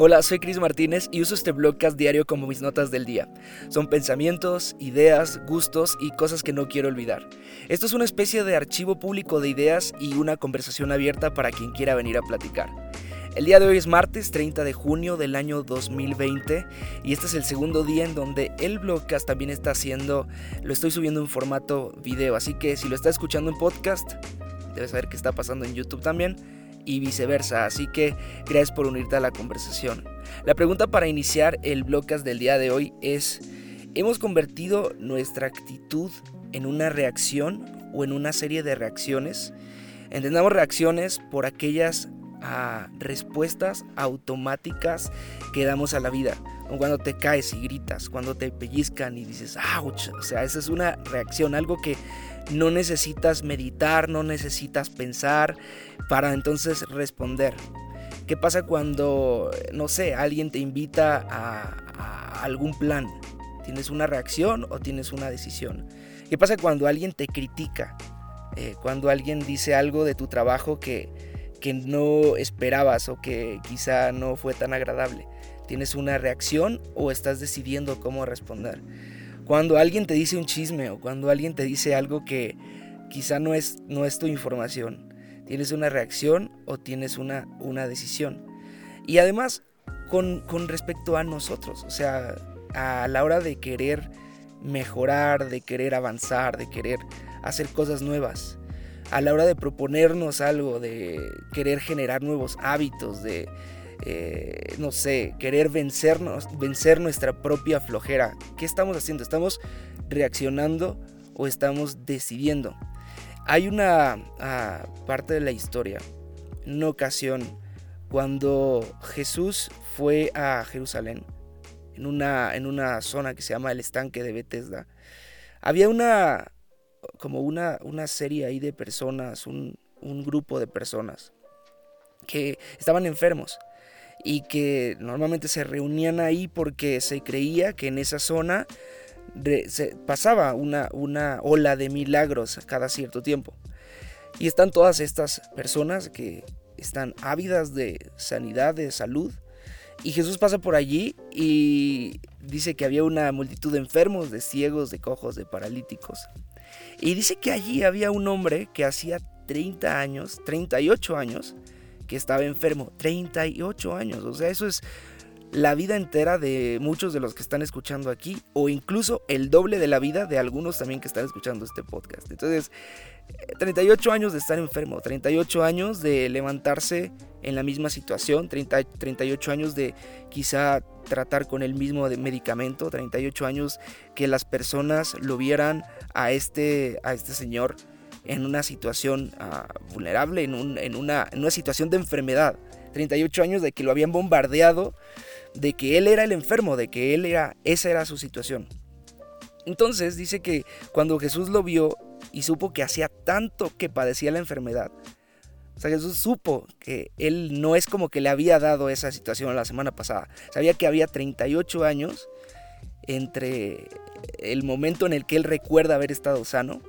Hola, soy Cris Martínez y uso este blogcast diario como mis notas del día. Son pensamientos, ideas, gustos y cosas que no quiero olvidar. Esto es una especie de archivo público de ideas y una conversación abierta para quien quiera venir a platicar. El día de hoy es martes 30 de junio del año 2020 y este es el segundo día en donde el blogcast también está haciendo, lo estoy subiendo en formato video, así que si lo estás escuchando en podcast, debes saber qué está pasando en YouTube también y viceversa. Así que gracias por unirte a la conversación. La pregunta para iniciar el blogcast del día de hoy es, ¿hemos convertido nuestra actitud en una reacción o en una serie de reacciones? Entendamos reacciones por aquellas ah, respuestas automáticas que damos a la vida. Cuando te caes y gritas, cuando te pellizcan y dices, ouch. O sea, esa es una reacción, algo que no necesitas meditar, no necesitas pensar para entonces responder. ¿Qué pasa cuando, no sé, alguien te invita a, algún plan? ¿Tienes una reacción o tienes una decisión? ¿Qué pasa cuando alguien te critica? Eh, cuando alguien dice algo de tu trabajo que, que no esperabas o que quizá no fue tan agradable. ¿Tienes una reacción o estás decidiendo cómo responder? Cuando alguien te dice un chisme o cuando alguien te dice algo que quizá no es, no es tu información, ¿tienes una reacción o tienes una, una decisión? Y además, con, con respecto a nosotros, o sea, a la hora de querer mejorar, de querer avanzar, de querer hacer cosas nuevas, a la hora de proponernos algo, de querer generar nuevos hábitos, de eh, no sé, querer vencernos, vencer nuestra propia flojera. ¿Qué estamos haciendo? ¿Estamos reaccionando o estamos decidiendo? Hay una ah, parte de la historia, una ocasión, cuando Jesús fue a Jerusalén, en una, en una zona que se llama el estanque de Bethesda, había una, como una, una serie ahí de personas, un, un grupo de personas que estaban enfermos y que normalmente se reunían ahí porque se creía que en esa zona pasaba una, una ola de milagros cada cierto tiempo. Y están todas estas personas que están ávidas de sanidad, de salud. Y Jesús pasa por allí y dice que había una multitud de enfermos, de ciegos, de cojos, de paralíticos. Y dice que allí había un hombre que hacía 30 años, 38 años, que estaba enfermo. 38 años. O sea, eso es la vida entera de muchos de los que están escuchando aquí. O incluso el doble de la vida de algunos también que están escuchando este podcast. Entonces, 38 años de estar enfermo. 38 años de levantarse en la misma situación. 30, 38 años de quizá tratar con el mismo medicamento. 38 años que las personas lo vieran a este, a este señor en una situación ah, vulnerable, en, una, en una situación de enfermedad. 38 años de que lo habían bombardeado, de que él era el enfermo, de que él era, esa era su situación. Entonces dice que cuando Jesús lo vio y supo que hacía tanto que padecía la enfermedad, o sea, Jesús supo que él no es como que le había dado esa situación la semana pasada. Sabía que había 38 años entre el momento en el que él recuerda haber estado sano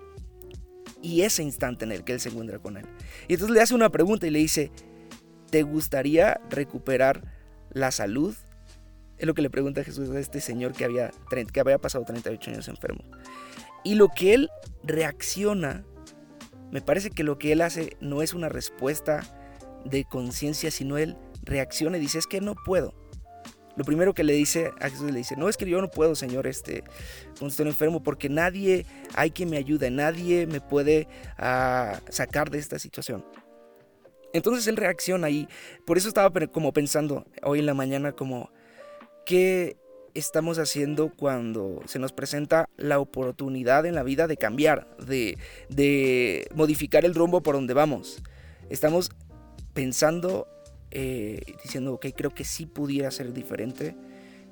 y ese instante en el que él se encuentra con él. Y entonces le hace una pregunta y le dice, ¿te gustaría recuperar la salud? Es lo que le pregunta Jesús a este señor que había, que había pasado 38 años enfermo. Y lo que él reacciona, me parece que lo que él hace no es una respuesta de conciencia, sino él reacciona y dice, es que no puedo lo primero que le dice a Jesús le dice, no es que yo no puedo, Señor, este, cuando estoy enfermo, porque nadie hay que me ayude, nadie me puede ah, sacar de esta situación. Entonces él reacciona y por eso estaba como pensando hoy en la mañana como, ¿qué estamos haciendo cuando se nos presenta la oportunidad en la vida de cambiar, de, de modificar el rumbo por donde vamos? Estamos pensando eh, diciendo, ok, creo que sí pudiera ser diferente,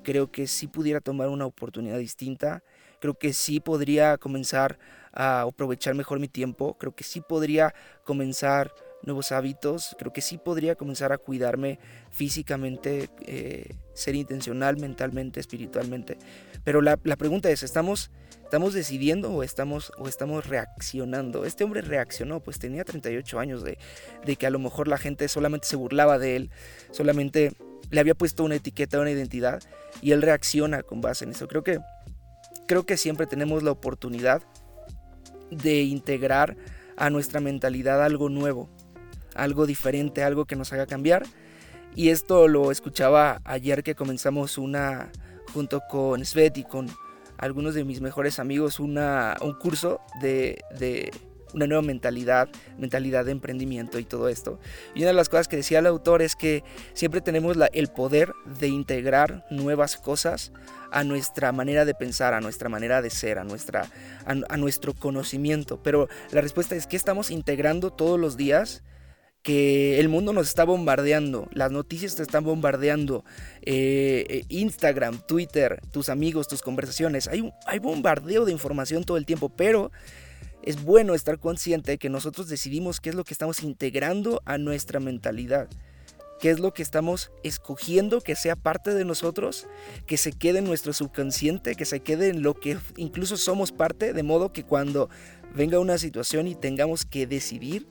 creo que sí pudiera tomar una oportunidad distinta, creo que sí podría comenzar a aprovechar mejor mi tiempo, creo que sí podría comenzar nuevos hábitos, creo que sí podría comenzar a cuidarme físicamente, eh, ser intencional mentalmente, espiritualmente. Pero la, pregunta es, ¿estamos, ¿estamos decidiendo o estamos, o estamos reaccionando? Este hombre reaccionó, pues tenía 38 años de, de que a lo mejor la gente solamente se burlaba de él, solamente le había puesto una etiqueta, una identidad, y él reacciona con base en eso. Creo que, creo que siempre tenemos la oportunidad de integrar a nuestra mentalidad algo nuevo, algo diferente, algo que nos haga cambiar. Y esto lo escuchaba ayer que comenzamos una, junto con Svet y con algunos de mis mejores amigos, una, un curso de, de una nueva mentalidad, mentalidad de emprendimiento y todo esto. Y una de las cosas que decía el autor es que siempre tenemos la, el poder de integrar nuevas cosas a nuestra manera de pensar, a nuestra manera de ser, a, nuestra, a, nuestro conocimiento. Pero la respuesta es que estamos integrando todos los días que el mundo nos está bombardeando, las noticias te están bombardeando, eh, eh, Instagram, Twitter, tus amigos, tus conversaciones, hay, hay bombardeo de información todo el tiempo, pero es bueno estar consciente de que nosotros decidimos qué es lo que estamos integrando a nuestra mentalidad, qué es lo que estamos escogiendo que sea parte de nosotros, que se quede en nuestro subconsciente, que se quede en lo que incluso somos parte, de modo que cuando venga una situación y tengamos que decidir,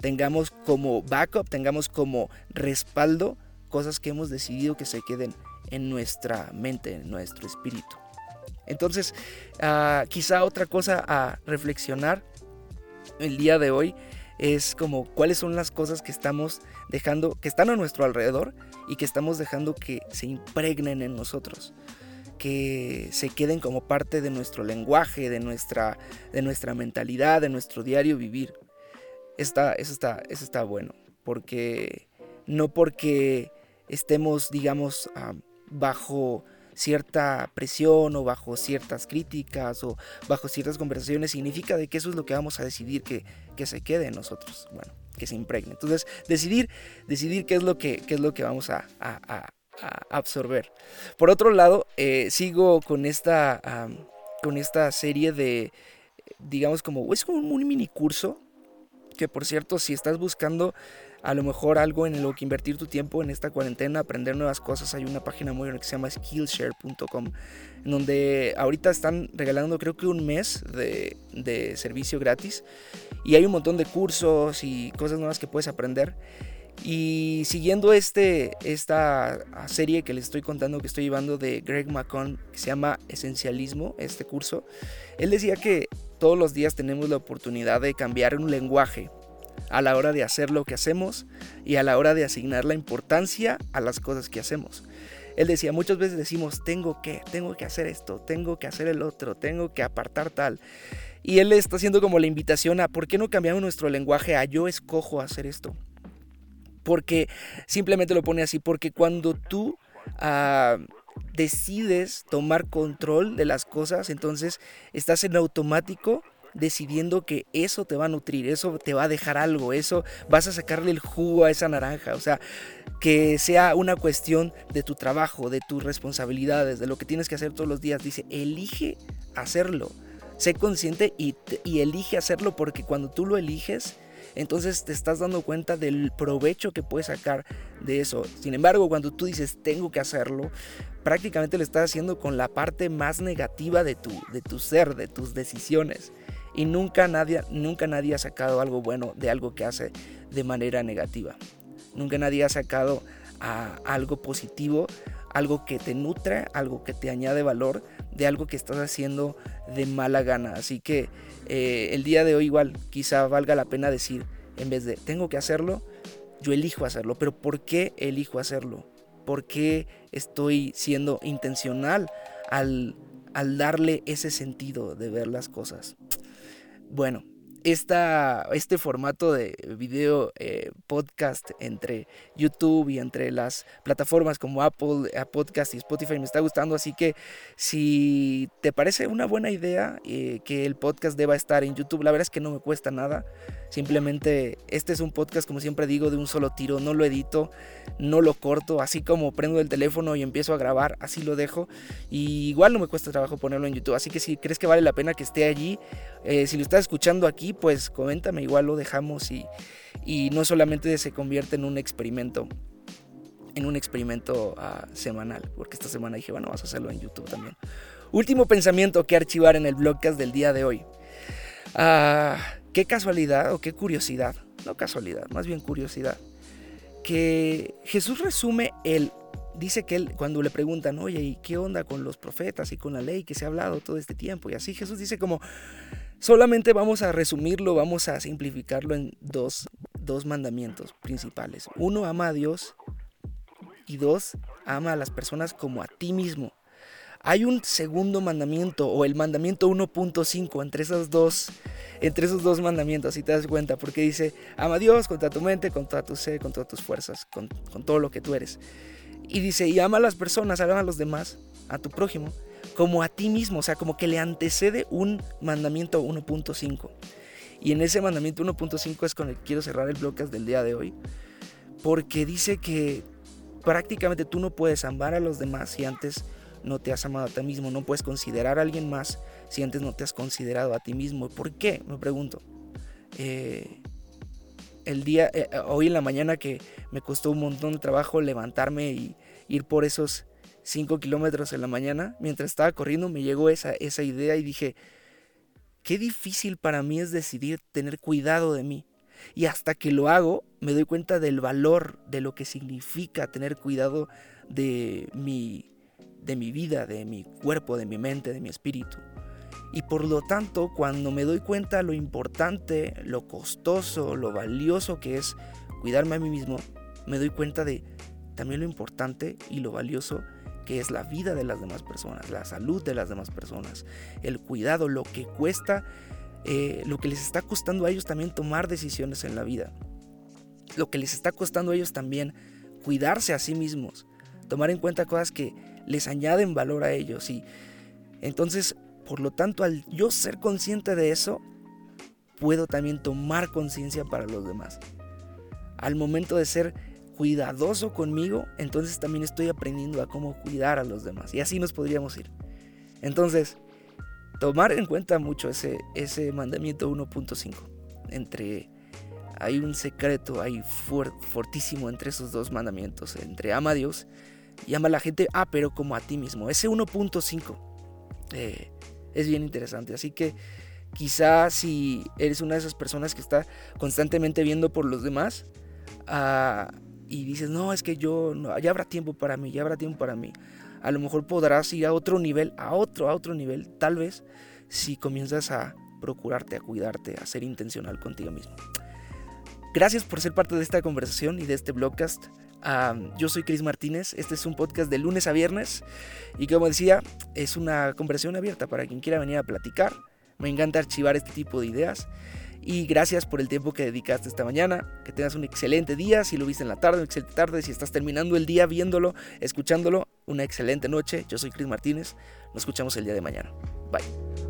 tengamos como backup, tengamos como respaldo cosas que hemos decidido que se queden en nuestra mente, en nuestro espíritu. Entonces, ah, quizá otra cosa a reflexionar el día de hoy es como cuáles son las cosas que estamos dejando, que están a nuestro alrededor y que estamos dejando que se impregnen en nosotros, que se queden como parte de nuestro lenguaje, de nuestra, de nuestra mentalidad, de nuestro diario vivir. Está, eso, está, eso está bueno, porque no porque estemos, digamos, ah, bajo cierta presión o bajo ciertas críticas o bajo ciertas conversaciones significa de que eso es lo que vamos a decidir que, se quede en nosotros, bueno, que se impregne. Entonces, decidir, decidir qué es lo que, es lo que vamos a, absorber. Por otro lado, eh, sigo con esta, con esta serie de, digamos como, es como un mini curso, que por cierto, si estás buscando a lo mejor algo en lo que invertir tu tiempo en esta cuarentena, aprender nuevas cosas. Hay una página muy buena que se llama skillshare.com, en donde ahorita están regalando creo que un mes de, de servicio gratis y hay un montón de cursos y cosas nuevas que puedes aprender. Y siguiendo este, esta serie que les estoy contando que estoy llevando de Greg McCon, que se llama Esencialismo, este curso, él decía que todos los días tenemos la oportunidad de cambiar un lenguaje a la hora de hacer lo que hacemos y a la hora de asignar la importancia a las cosas que hacemos. Él decía, muchas veces decimos, tengo que, tengo que hacer esto, tengo que hacer el otro, tengo que apartar tal. Y él está haciendo como la invitación a, ¿por qué no cambiamos nuestro lenguaje a yo escojo hacer esto? Porque simplemente lo pone así, porque cuando tú ah, decides tomar control de las cosas, entonces estás en automático decidiendo que eso te va a nutrir, eso te va a dejar algo, eso vas a sacarle el jugo a esa naranja, o sea, que sea una cuestión de tu trabajo, de tus responsabilidades, de lo que tienes que hacer todos los días. Dice, elige hacerlo, sé consciente y, y elige hacerlo porque cuando tú lo eliges, entonces te estás dando cuenta del provecho que puedes sacar de eso. Sin embargo, cuando tú dices tengo que hacerlo, prácticamente lo estás haciendo con la parte más negativa de tu, de tu ser, de tus decisiones. Y nunca nadie, nunca nadie ha sacado algo bueno de algo que hace de manera negativa. Nunca nadie ha sacado algo positivo, algo que te nutre, algo que te añade valor de algo que estás haciendo de mala gana. Así que eh, el día de hoy igual quizá valga la pena decir, en vez de tengo que hacerlo, yo elijo hacerlo. Pero ¿por qué elijo hacerlo? ¿Por qué estoy siendo intencional al, al darle ese sentido de ver las cosas? Bueno, este formato de video eh, podcast entre YouTube y entre las plataformas como Apple eh, Podcast y Spotify me está gustando. Así que si te parece una buena idea eh, que el podcast deba estar en YouTube, la verdad es que no me cuesta nada. Simplemente este es un podcast, como siempre digo, de un solo tiro. No lo edito, no lo corto. Así como prendo el teléfono y empiezo a grabar, así lo dejo. Y igual no me cuesta trabajo ponerlo en YouTube. Así que si crees que vale la pena que esté allí, si lo estás escuchando aquí, pues coméntame, igual lo dejamos y, no solamente se convierte en un experimento, en un experimento ah, semanal, porque esta semana dije, bueno, vas a hacerlo en YouTube también. Último pensamiento que archivar en el blogcast del día de hoy. Ah, qué casualidad o qué curiosidad, no casualidad, más bien curiosidad, que Jesús resume el dice que él, cuando le preguntan, oye, ¿y qué onda con los profetas y con la ley que se ha hablado todo este tiempo? Y así Jesús dice como, solamente vamos a resumirlo, vamos a simplificarlo en dos, dos mandamientos principales. Uno, ama a Dios y dos, ama a las personas como a ti mismo. Hay un segundo mandamiento o el mandamiento 1.5 entre esos dos entre esos dos mandamientos, si te das cuenta, porque dice, ama a Dios contra tu mente, contra tu ser, contra tus fuerzas, con, con todo lo que tú eres. Y dice, y ama a las personas, ama a los demás, a tu prójimo, como a ti mismo, o sea, como que le antecede un mandamiento 1.5. Y en ese mandamiento 1.5 es con el que quiero cerrar el bloque del día de hoy, porque dice que prácticamente tú no puedes amar a los demás si antes no te has amado a ti mismo, no puedes considerar a alguien más si antes no te has considerado a ti mismo. ¿Por qué? Me pregunto. Eh, el día, eh, hoy en la mañana que me costó un montón de trabajo levantarme y ir por esos 5 kilómetros en la mañana, mientras estaba corriendo me llegó esa, esa idea y dije, qué difícil para mí es decidir tener cuidado de mí. Y hasta que lo hago, me doy cuenta del valor, de lo que significa tener cuidado de mi, de mi vida, de mi cuerpo, de mi mente, de mi espíritu. Y por lo tanto, cuando me doy cuenta lo importante, lo costoso, lo valioso que es cuidarme a mí mismo, me doy cuenta de también lo importante y lo valioso que es la vida de las demás personas, la salud de las demás personas, el cuidado, lo que cuesta, eh, lo que les está costando a ellos también tomar decisiones en la vida, lo que les está costando a ellos también cuidarse a sí mismos, tomar en cuenta cosas que les añaden valor a ellos y entonces por lo tanto, al yo ser consciente de eso, puedo también tomar conciencia para los demás. Al momento de ser cuidadoso conmigo, entonces también estoy aprendiendo a cómo cuidar a los demás. Y así nos podríamos ir. Entonces, tomar en cuenta mucho ese, ese mandamiento 1.5. Entre hay un secreto hay fortísimo entre esos dos mandamientos, entre ama a Dios y ama a la gente, ah, pero como a ti mismo. Ese 1.5 eh, es bien interesante. Así que quizá si eres una de esas personas que está constantemente viendo por los demás ah, y dices, no, es que yo, no, ya habrá tiempo para mí, ya habrá tiempo para mí. A lo mejor podrás ir a otro nivel, a otro, a otro nivel, tal vez, si comienzas a procurarte, a cuidarte, a ser intencional contigo mismo. Gracias por ser parte de esta conversación y de este blogcast yo soy Chris Martínez, este es un podcast de lunes a viernes y como decía, es una conversación abierta para quien quiera venir a platicar. Me encanta archivar este tipo de ideas y gracias por el tiempo que dedicaste esta mañana. Que tengas un excelente día, si lo viste en la tarde, una excelente tarde, si estás terminando el día viéndolo, escuchándolo, una excelente noche. Yo soy Chris Martínez, nos escuchamos el día de mañana. Bye.